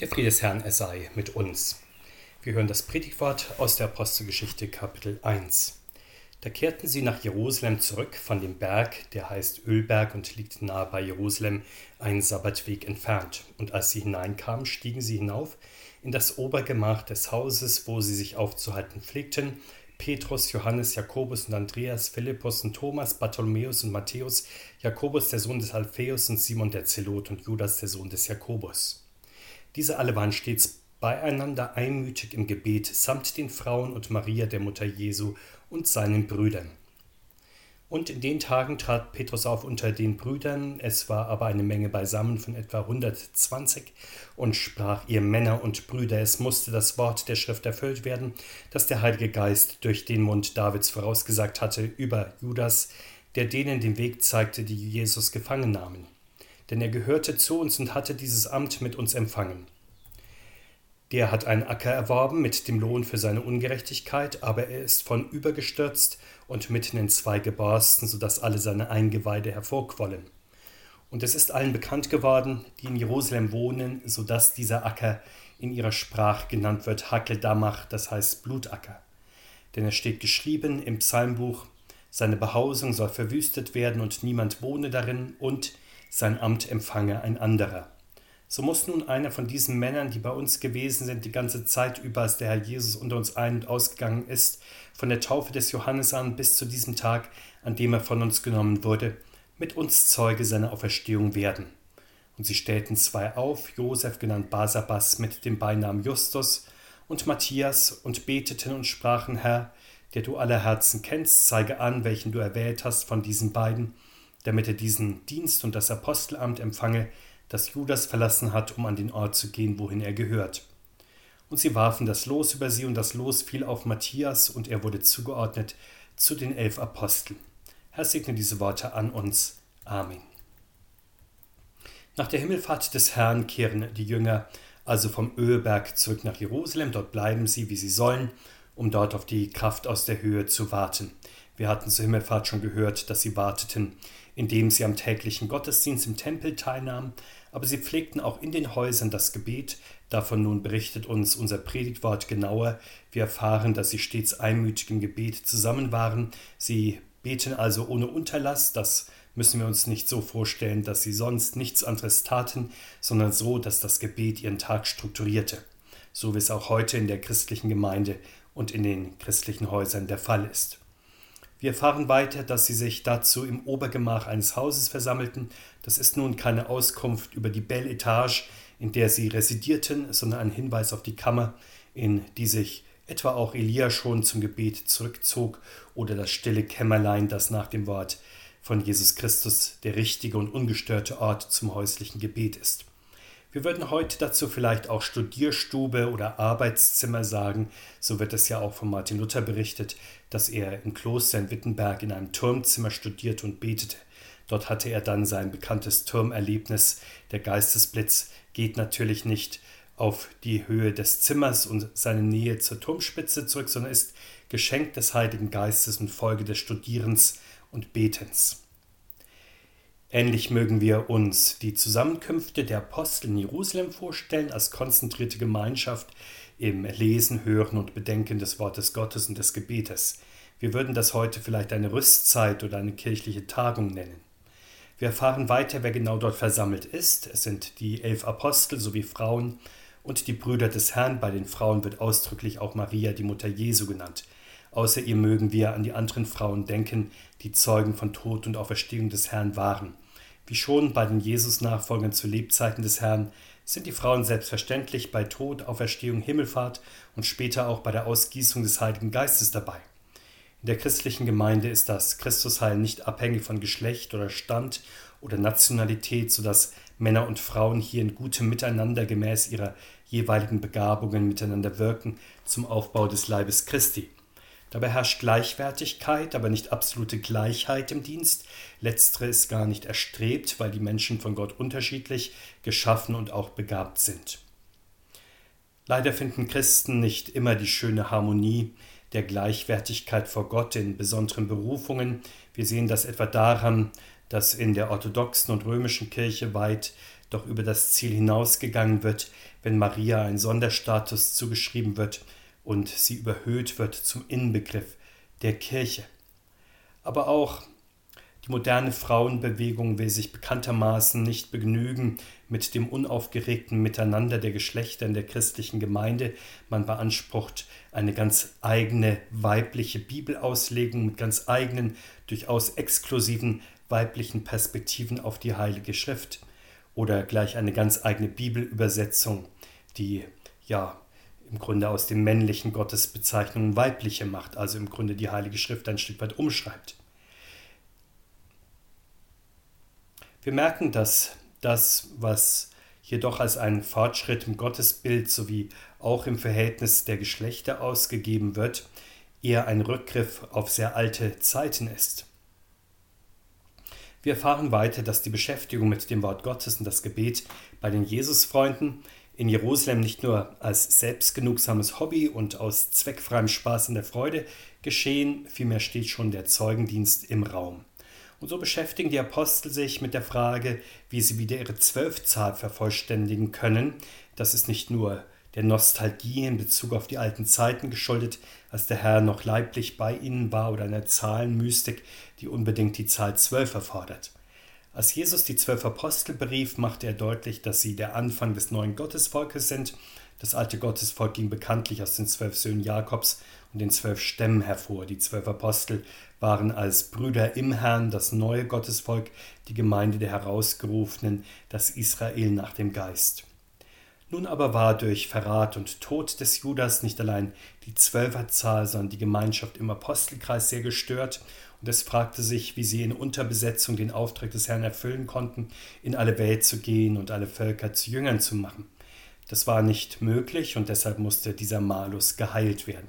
Der Friede des Herrn, er sei mit uns. Wir hören das Predigtwort aus der Apostelgeschichte Kapitel 1. Da kehrten sie nach Jerusalem zurück von dem Berg, der heißt Ölberg und liegt nahe bei Jerusalem, einen Sabbatweg entfernt. Und als sie hineinkamen, stiegen sie hinauf in das Obergemach des Hauses, wo sie sich aufzuhalten pflegten. Petrus, Johannes, Jakobus und Andreas, Philippus und Thomas, Bartholomäus und Matthäus, Jakobus, der Sohn des Alpheus und Simon der Zelot und Judas, der Sohn des Jakobus. Diese alle waren stets beieinander einmütig im Gebet, samt den Frauen und Maria, der Mutter Jesu, und seinen Brüdern. Und in den Tagen trat Petrus auf unter den Brüdern, es war aber eine Menge beisammen von etwa 120, und sprach ihr Männer und Brüder, es musste das Wort der Schrift erfüllt werden, das der Heilige Geist durch den Mund Davids vorausgesagt hatte über Judas, der denen den Weg zeigte, die Jesus gefangen nahmen denn er gehörte zu uns und hatte dieses Amt mit uns empfangen. Der hat einen Acker erworben mit dem Lohn für seine Ungerechtigkeit, aber er ist von übergestürzt und mitten in zwei geborsten, so dass alle seine Eingeweide hervorquollen. Und es ist allen bekannt geworden, die in Jerusalem wohnen, so dass dieser Acker in ihrer Sprache genannt wird Hakeldamach, das heißt Blutacker. Denn es steht geschrieben im Psalmbuch, seine Behausung soll verwüstet werden und niemand wohne darin und sein Amt empfange ein anderer. So muss nun einer von diesen Männern, die bei uns gewesen sind, die ganze Zeit über, als der Herr Jesus unter uns ein- und ausgegangen ist, von der Taufe des Johannes an bis zu diesem Tag, an dem er von uns genommen wurde, mit uns Zeuge seiner Auferstehung werden. Und sie stellten zwei auf, Josef genannt Basabas mit dem Beinamen Justus und Matthias, und beteten und sprachen, Herr, der du aller Herzen kennst, zeige an, welchen du erwählt hast von diesen beiden, damit er diesen Dienst und das Apostelamt empfange, das Judas verlassen hat, um an den Ort zu gehen, wohin er gehört. Und sie warfen das Los über sie, und das Los fiel auf Matthias, und er wurde zugeordnet zu den elf Aposteln. Herr segne diese Worte an uns. Amen. Nach der Himmelfahrt des Herrn kehren die Jünger also vom Ölberg zurück nach Jerusalem. Dort bleiben sie, wie sie sollen, um dort auf die Kraft aus der Höhe zu warten. Wir hatten zur Himmelfahrt schon gehört, dass sie warteten, indem sie am täglichen Gottesdienst im Tempel teilnahmen, aber sie pflegten auch in den Häusern das Gebet. Davon nun berichtet uns unser Predigtwort genauer. Wir erfahren, dass sie stets einmütig im Gebet zusammen waren. Sie beten also ohne Unterlass. Das müssen wir uns nicht so vorstellen, dass sie sonst nichts anderes taten, sondern so, dass das Gebet ihren Tag strukturierte. So wie es auch heute in der christlichen Gemeinde und in den christlichen Häusern der Fall ist. Wir erfahren weiter, dass sie sich dazu im Obergemach eines Hauses versammelten. Das ist nun keine Auskunft über die Belle Etage, in der sie residierten, sondern ein Hinweis auf die Kammer, in die sich etwa auch Elia schon zum Gebet zurückzog, oder das stille Kämmerlein, das nach dem Wort von Jesus Christus der richtige und ungestörte Ort zum häuslichen Gebet ist. Wir würden heute dazu vielleicht auch Studierstube oder Arbeitszimmer sagen. So wird es ja auch von Martin Luther berichtet, dass er im Kloster in Wittenberg in einem Turmzimmer studierte und betete. Dort hatte er dann sein bekanntes Turmerlebnis. Der Geistesblitz geht natürlich nicht auf die Höhe des Zimmers und seine Nähe zur Turmspitze zurück, sondern ist Geschenk des Heiligen Geistes und Folge des Studierens und Betens. Ähnlich mögen wir uns die Zusammenkünfte der Apostel in Jerusalem vorstellen, als konzentrierte Gemeinschaft im Lesen, Hören und Bedenken des Wortes Gottes und des Gebetes. Wir würden das heute vielleicht eine Rüstzeit oder eine kirchliche Tagung nennen. Wir erfahren weiter, wer genau dort versammelt ist. Es sind die elf Apostel sowie Frauen und die Brüder des Herrn. Bei den Frauen wird ausdrücklich auch Maria, die Mutter Jesu, genannt. Außer ihr mögen wir an die anderen Frauen denken, die Zeugen von Tod und Auferstehung des Herrn waren. Wie schon bei den Jesus-Nachfolgern zu Lebzeiten des Herrn sind die Frauen selbstverständlich bei Tod, Auferstehung, Himmelfahrt und später auch bei der Ausgießung des Heiligen Geistes dabei. In der christlichen Gemeinde ist das Christusheil nicht abhängig von Geschlecht oder Stand oder Nationalität, sodass Männer und Frauen hier in gutem Miteinander gemäß ihrer jeweiligen Begabungen miteinander wirken zum Aufbau des Leibes Christi. Dabei herrscht Gleichwertigkeit, aber nicht absolute Gleichheit im Dienst. Letztere ist gar nicht erstrebt, weil die Menschen von Gott unterschiedlich geschaffen und auch begabt sind. Leider finden Christen nicht immer die schöne Harmonie der Gleichwertigkeit vor Gott in besonderen Berufungen. Wir sehen das etwa daran, dass in der orthodoxen und römischen Kirche weit doch über das Ziel hinausgegangen wird, wenn Maria ein Sonderstatus zugeschrieben wird und sie überhöht wird zum Inbegriff der Kirche. Aber auch die moderne Frauenbewegung will sich bekanntermaßen nicht begnügen mit dem unaufgeregten Miteinander der Geschlechter in der christlichen Gemeinde. Man beansprucht eine ganz eigene weibliche Bibelauslegung mit ganz eigenen, durchaus exklusiven weiblichen Perspektiven auf die Heilige Schrift oder gleich eine ganz eigene Bibelübersetzung, die ja im Grunde aus den männlichen Gottesbezeichnungen weibliche macht, also im Grunde die Heilige Schrift ein Stück weit umschreibt. Wir merken, dass das, was jedoch als ein Fortschritt im Gottesbild sowie auch im Verhältnis der Geschlechter ausgegeben wird, eher ein Rückgriff auf sehr alte Zeiten ist. Wir erfahren weiter, dass die Beschäftigung mit dem Wort Gottes und das Gebet bei den Jesusfreunden in Jerusalem nicht nur als selbstgenugsames Hobby und aus zweckfreiem Spaß in der Freude geschehen, vielmehr steht schon der Zeugendienst im Raum. Und so beschäftigen die Apostel sich mit der Frage, wie sie wieder ihre Zwölfzahl vervollständigen können. Das ist nicht nur der Nostalgie in Bezug auf die alten Zeiten geschuldet, als der Herr noch leiblich bei ihnen war oder einer Zahlenmystik, die unbedingt die Zahl zwölf erfordert. Als Jesus die zwölf Apostel berief, machte er deutlich, dass sie der Anfang des neuen Gottesvolkes sind. Das alte Gottesvolk ging bekanntlich aus den zwölf Söhnen Jakobs und den zwölf Stämmen hervor. Die zwölf Apostel waren als Brüder im Herrn das neue Gottesvolk, die Gemeinde der Herausgerufenen, das Israel nach dem Geist. Nun aber war durch Verrat und Tod des Judas nicht allein die Zwölferzahl, sondern die Gemeinschaft im Apostelkreis sehr gestört, und es fragte sich, wie sie in Unterbesetzung den Auftrag des Herrn erfüllen konnten, in alle Welt zu gehen und alle Völker zu Jüngern zu machen. Das war nicht möglich, und deshalb musste dieser Malus geheilt werden.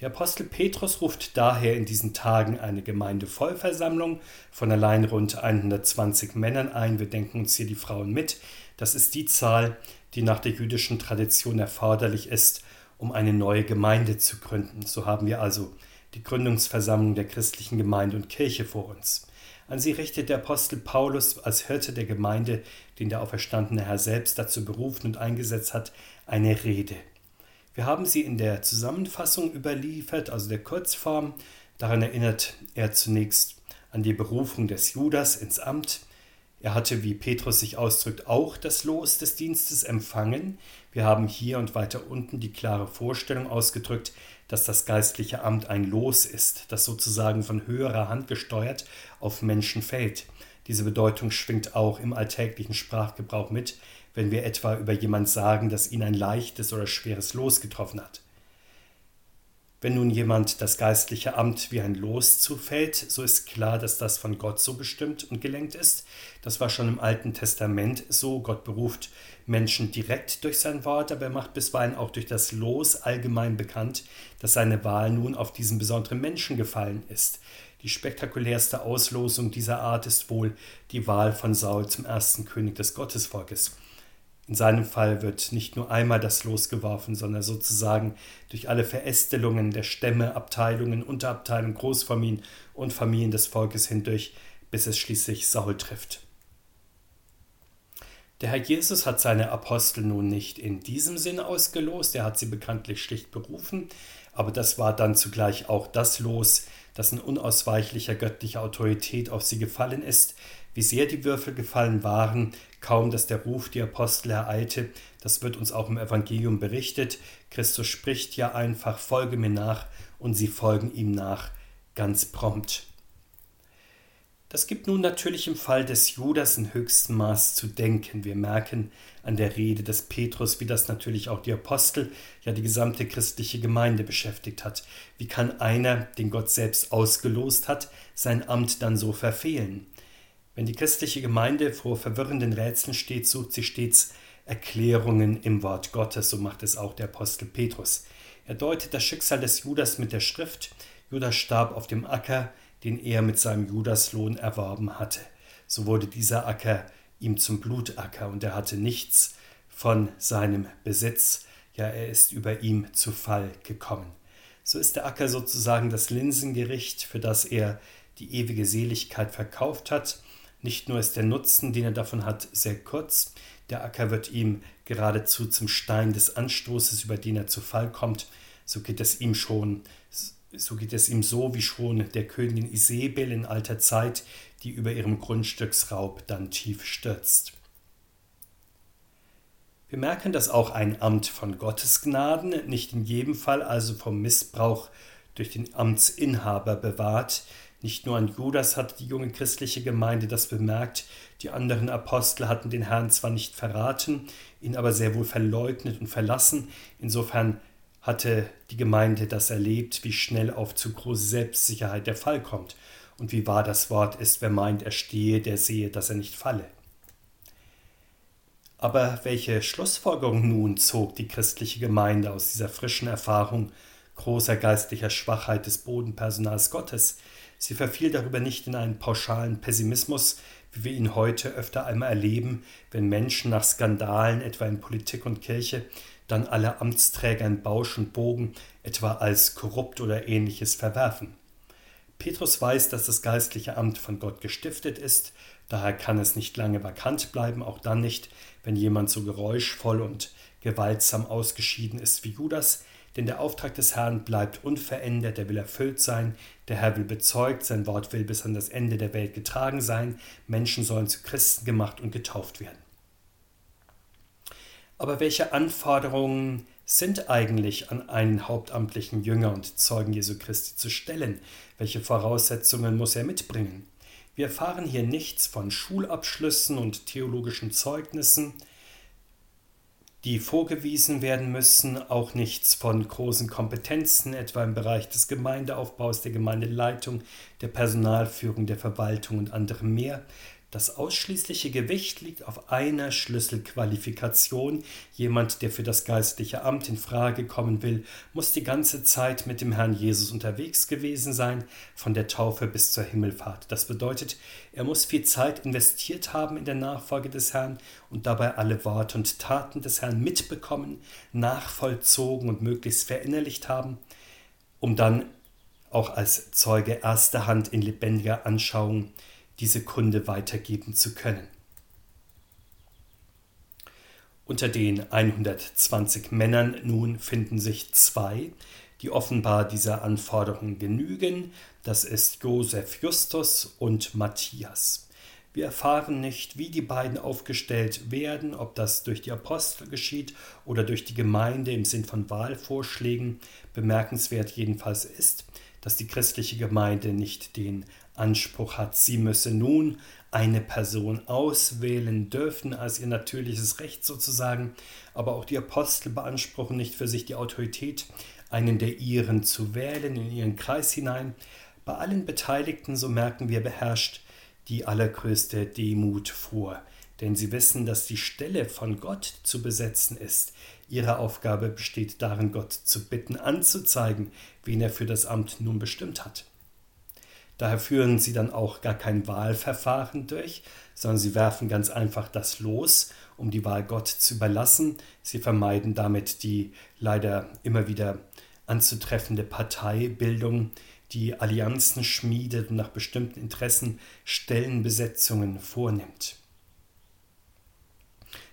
Der Apostel Petrus ruft daher in diesen Tagen eine Gemeindevollversammlung von allein rund 120 Männern ein. Wir denken uns hier die Frauen mit. Das ist die Zahl, die nach der jüdischen Tradition erforderlich ist, um eine neue Gemeinde zu gründen. So haben wir also die Gründungsversammlung der christlichen Gemeinde und Kirche vor uns. An sie richtet der Apostel Paulus als Hirte der Gemeinde, den der auferstandene Herr selbst dazu berufen und eingesetzt hat, eine Rede. Wir haben sie in der Zusammenfassung überliefert, also der Kurzform. Daran erinnert er zunächst an die Berufung des Judas ins Amt. Er hatte, wie Petrus sich ausdrückt, auch das Los des Dienstes empfangen. Wir haben hier und weiter unten die klare Vorstellung ausgedrückt, dass das geistliche Amt ein Los ist, das sozusagen von höherer Hand gesteuert auf Menschen fällt. Diese Bedeutung schwingt auch im alltäglichen Sprachgebrauch mit wenn wir etwa über jemand sagen, dass ihn ein leichtes oder schweres Los getroffen hat. Wenn nun jemand das geistliche Amt wie ein Los zufällt, so ist klar, dass das von Gott so bestimmt und gelenkt ist. Das war schon im Alten Testament so. Gott beruft Menschen direkt durch sein Wort, aber er macht bisweilen auch durch das Los allgemein bekannt, dass seine Wahl nun auf diesen besonderen Menschen gefallen ist. Die spektakulärste Auslosung dieser Art ist wohl die Wahl von Saul zum ersten König des Gottesvolkes. In seinem Fall wird nicht nur einmal das Los geworfen, sondern sozusagen durch alle Verästelungen der Stämme, Abteilungen, Unterabteilungen, Großfamilien und Familien des Volkes hindurch, bis es schließlich Saul trifft. Der Herr Jesus hat seine Apostel nun nicht in diesem Sinne ausgelost, er hat sie bekanntlich schlicht berufen, aber das war dann zugleich auch das Los, das in unausweichlicher göttlicher Autorität auf sie gefallen ist, wie sehr die Würfel gefallen waren, kaum dass der Ruf die Apostel ereilte, das wird uns auch im Evangelium berichtet. Christus spricht ja einfach, folge mir nach, und sie folgen ihm nach, ganz prompt. Das gibt nun natürlich im Fall des Judas in höchstem Maß zu denken. Wir merken an der Rede des Petrus, wie das natürlich auch die Apostel, ja die gesamte christliche Gemeinde beschäftigt hat. Wie kann einer, den Gott selbst ausgelost hat, sein Amt dann so verfehlen? Wenn die christliche Gemeinde vor verwirrenden Rätseln steht, sucht sie stets Erklärungen im Wort Gottes, so macht es auch der Apostel Petrus. Er deutet das Schicksal des Judas mit der Schrift. Judas starb auf dem Acker, den er mit seinem Judaslohn erworben hatte. So wurde dieser Acker ihm zum Blutacker und er hatte nichts von seinem Besitz, ja er ist über ihm zu Fall gekommen. So ist der Acker sozusagen das Linsengericht, für das er die ewige Seligkeit verkauft hat. Nicht nur ist der Nutzen, den er davon hat, sehr kurz, der Acker wird ihm geradezu zum Stein des Anstoßes, über den er zu Fall kommt. So geht es ihm schon, so geht es ihm so wie schon der Königin Isabel in alter Zeit, die über ihrem Grundstücksraub dann tief stürzt. Wir merken, dass auch ein Amt von Gottes Gnaden nicht in jedem Fall also vom Missbrauch durch den Amtsinhaber bewahrt. Nicht nur an Judas hat die junge christliche Gemeinde das bemerkt, die anderen Apostel hatten den Herrn zwar nicht verraten, ihn aber sehr wohl verleugnet und verlassen. Insofern hatte die Gemeinde das erlebt, wie schnell auf zu große Selbstsicherheit der Fall kommt und wie wahr das Wort ist, wer meint, er stehe, der sehe, dass er nicht falle. Aber welche Schlussfolgerung nun zog die christliche Gemeinde aus dieser frischen Erfahrung großer geistlicher Schwachheit des Bodenpersonals Gottes? Sie verfiel darüber nicht in einen pauschalen Pessimismus, wie wir ihn heute öfter einmal erleben, wenn Menschen nach Skandalen, etwa in Politik und Kirche, dann alle Amtsträger in Bausch und Bogen etwa als korrupt oder ähnliches verwerfen. Petrus weiß, dass das geistliche Amt von Gott gestiftet ist, daher kann es nicht lange vakant bleiben, auch dann nicht, wenn jemand so geräuschvoll und gewaltsam ausgeschieden ist wie Judas, denn der Auftrag des Herrn bleibt unverändert, er will erfüllt sein, der Herr will bezeugt, sein Wort will bis an das Ende der Welt getragen sein, Menschen sollen zu Christen gemacht und getauft werden. Aber welche Anforderungen sind eigentlich an einen hauptamtlichen Jünger und Zeugen Jesu Christi zu stellen? Welche Voraussetzungen muss er mitbringen? Wir erfahren hier nichts von Schulabschlüssen und theologischen Zeugnissen, die vorgewiesen werden müssen, auch nichts von großen Kompetenzen, etwa im Bereich des Gemeindeaufbaus, der Gemeindeleitung, der Personalführung, der Verwaltung und anderem mehr. Das ausschließliche Gewicht liegt auf einer Schlüsselqualifikation. Jemand, der für das geistliche Amt in Frage kommen will, muss die ganze Zeit mit dem Herrn Jesus unterwegs gewesen sein, von der Taufe bis zur Himmelfahrt. Das bedeutet, er muss viel Zeit investiert haben in der Nachfolge des Herrn und dabei alle Worte und Taten des Herrn mitbekommen, nachvollzogen und möglichst verinnerlicht haben, um dann auch als Zeuge erster Hand in lebendiger Anschauung diese Kunde weitergeben zu können. Unter den 120 Männern nun finden sich zwei, die offenbar dieser Anforderung genügen. Das ist Josef Justus und Matthias. Wir erfahren nicht, wie die beiden aufgestellt werden, ob das durch die Apostel geschieht oder durch die Gemeinde im Sinn von Wahlvorschlägen. Bemerkenswert jedenfalls ist, dass die christliche Gemeinde nicht den Anspruch hat, sie müsse nun eine Person auswählen dürfen als ihr natürliches Recht sozusagen, aber auch die Apostel beanspruchen nicht für sich die Autorität, einen der ihren zu wählen in ihren Kreis hinein. Bei allen Beteiligten, so merken wir, beherrscht die allergrößte Demut vor, denn sie wissen, dass die Stelle von Gott zu besetzen ist. Ihre Aufgabe besteht darin, Gott zu bitten, anzuzeigen, wen er für das Amt nun bestimmt hat. Daher führen sie dann auch gar kein Wahlverfahren durch, sondern sie werfen ganz einfach das Los, um die Wahl Gott zu überlassen. Sie vermeiden damit die leider immer wieder anzutreffende Parteibildung, die Allianzen schmiedet und nach bestimmten Interessen Stellenbesetzungen vornimmt.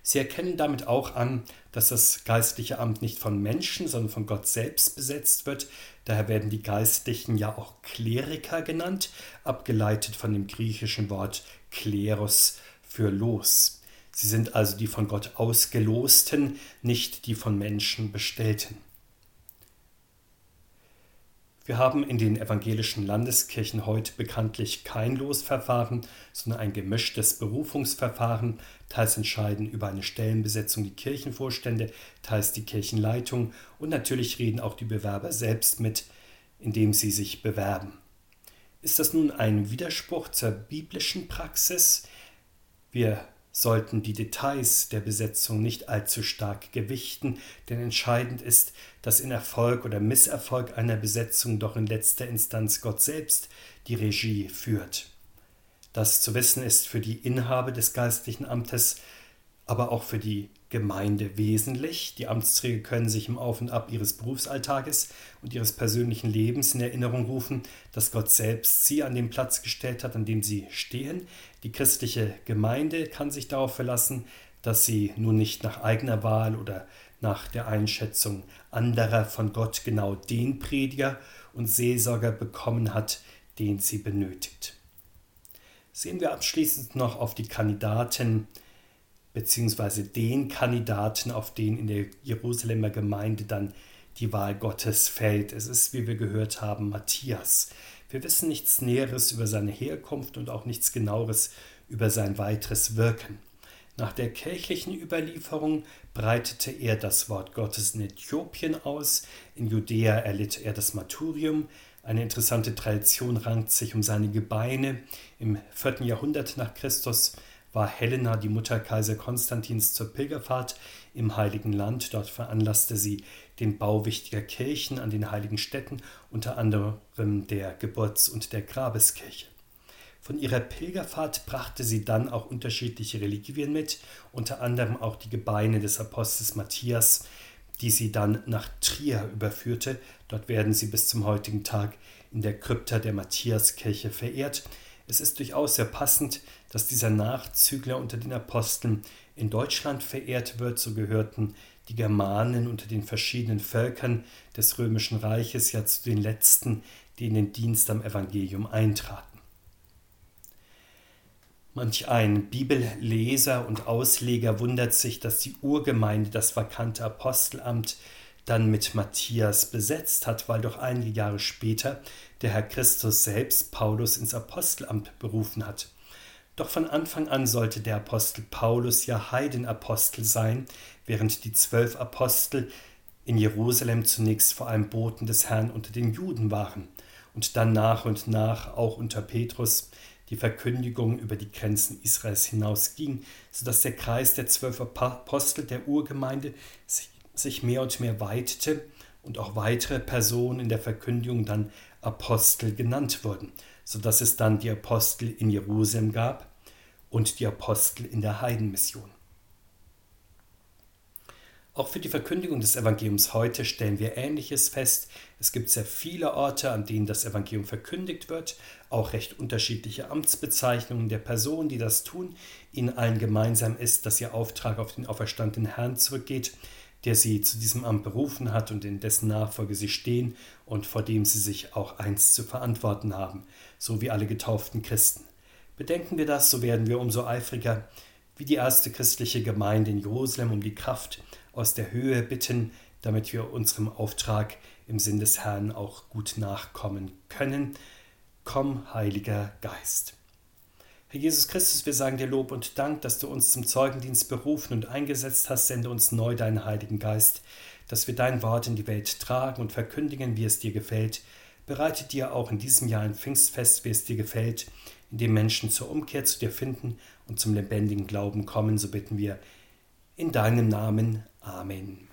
Sie erkennen damit auch an, dass das geistliche Amt nicht von Menschen, sondern von Gott selbst besetzt wird. Daher werden die Geistlichen ja auch Kleriker genannt, abgeleitet von dem griechischen Wort Kleros für Los. Sie sind also die von Gott ausgelosten, nicht die von Menschen bestellten. Wir haben in den evangelischen Landeskirchen heute bekanntlich kein Losverfahren, sondern ein gemischtes Berufungsverfahren. Teils entscheiden über eine Stellenbesetzung die Kirchenvorstände, teils die Kirchenleitung und natürlich reden auch die Bewerber selbst mit, indem sie sich bewerben. Ist das nun ein Widerspruch zur biblischen Praxis? Wir sollten die Details der Besetzung nicht allzu stark gewichten, denn entscheidend ist, dass in Erfolg oder Misserfolg einer Besetzung doch in letzter Instanz Gott selbst die Regie führt. Das zu wissen ist für die Inhaber des geistlichen Amtes, aber auch für die Gemeinde wesentlich. Die Amtsträger können sich im Auf und Ab ihres Berufsalltages und ihres persönlichen Lebens in Erinnerung rufen, dass Gott selbst sie an den Platz gestellt hat, an dem sie stehen. Die christliche Gemeinde kann sich darauf verlassen, dass sie nun nicht nach eigener Wahl oder nach der Einschätzung anderer von Gott genau den Prediger und Seelsorger bekommen hat, den sie benötigt. Sehen wir abschließend noch auf die Kandidaten beziehungsweise den Kandidaten, auf den in der Jerusalemer Gemeinde dann die Wahl Gottes fällt. Es ist, wie wir gehört haben, Matthias. Wir wissen nichts Näheres über seine Herkunft und auch nichts Genaueres über sein weiteres Wirken. Nach der kirchlichen Überlieferung breitete er das Wort Gottes in Äthiopien aus, in Judäa erlitt er das Martyrium, eine interessante Tradition rankt sich um seine Gebeine. Im 4. Jahrhundert nach Christus war Helena, die Mutter Kaiser Konstantins, zur Pilgerfahrt im Heiligen Land. Dort veranlasste sie den Bau wichtiger Kirchen an den heiligen Städten, unter anderem der Geburts- und der Grabeskirche. Von ihrer Pilgerfahrt brachte sie dann auch unterschiedliche Reliquien mit, unter anderem auch die Gebeine des Apostels Matthias, die sie dann nach Trier überführte. Dort werden sie bis zum heutigen Tag in der Krypta der Matthiaskirche verehrt. Es ist durchaus sehr passend, dass dieser Nachzügler unter den Aposteln in Deutschland verehrt wird. So gehörten die Germanen unter den verschiedenen Völkern des römischen Reiches ja zu den letzten, die in den Dienst am Evangelium eintraten. Manch ein Bibelleser und Ausleger wundert sich, dass die Urgemeinde das vakante Apostelamt dann mit Matthias besetzt hat, weil doch einige Jahre später der Herr Christus selbst Paulus ins Apostelamt berufen hat. Doch von Anfang an sollte der Apostel Paulus ja Heidenapostel sein, während die zwölf Apostel in Jerusalem zunächst vor allem Boten des Herrn unter den Juden waren und dann nach und nach auch unter Petrus die Verkündigung über die Grenzen Israels hinausging, sodass der Kreis der zwölf Apostel der Urgemeinde sich sich mehr und mehr weitete und auch weitere Personen in der Verkündigung dann Apostel genannt wurden, sodass es dann die Apostel in Jerusalem gab und die Apostel in der Heidenmission. Auch für die Verkündigung des Evangeliums heute stellen wir Ähnliches fest. Es gibt sehr viele Orte, an denen das Evangelium verkündigt wird, auch recht unterschiedliche Amtsbezeichnungen der Personen, die das tun. Ihnen allen gemeinsam ist, dass ihr Auftrag auf den auferstandenen Herrn zurückgeht, der sie zu diesem Amt berufen hat und in dessen Nachfolge sie stehen und vor dem sie sich auch einst zu verantworten haben, so wie alle getauften Christen. Bedenken wir das, so werden wir umso eifriger, wie die erste christliche Gemeinde in Jerusalem, um die Kraft aus der Höhe bitten, damit wir unserem Auftrag im Sinn des Herrn auch gut nachkommen können. Komm, Heiliger Geist. Herr Jesus Christus, wir sagen dir Lob und Dank, dass du uns zum Zeugendienst berufen und eingesetzt hast. Sende uns neu deinen Heiligen Geist, dass wir dein Wort in die Welt tragen und verkündigen, wie es dir gefällt. Bereite dir auch in diesem Jahr ein Pfingstfest, wie es dir gefällt, in dem Menschen zur Umkehr zu dir finden und zum lebendigen Glauben kommen. So bitten wir in deinem Namen. Amen.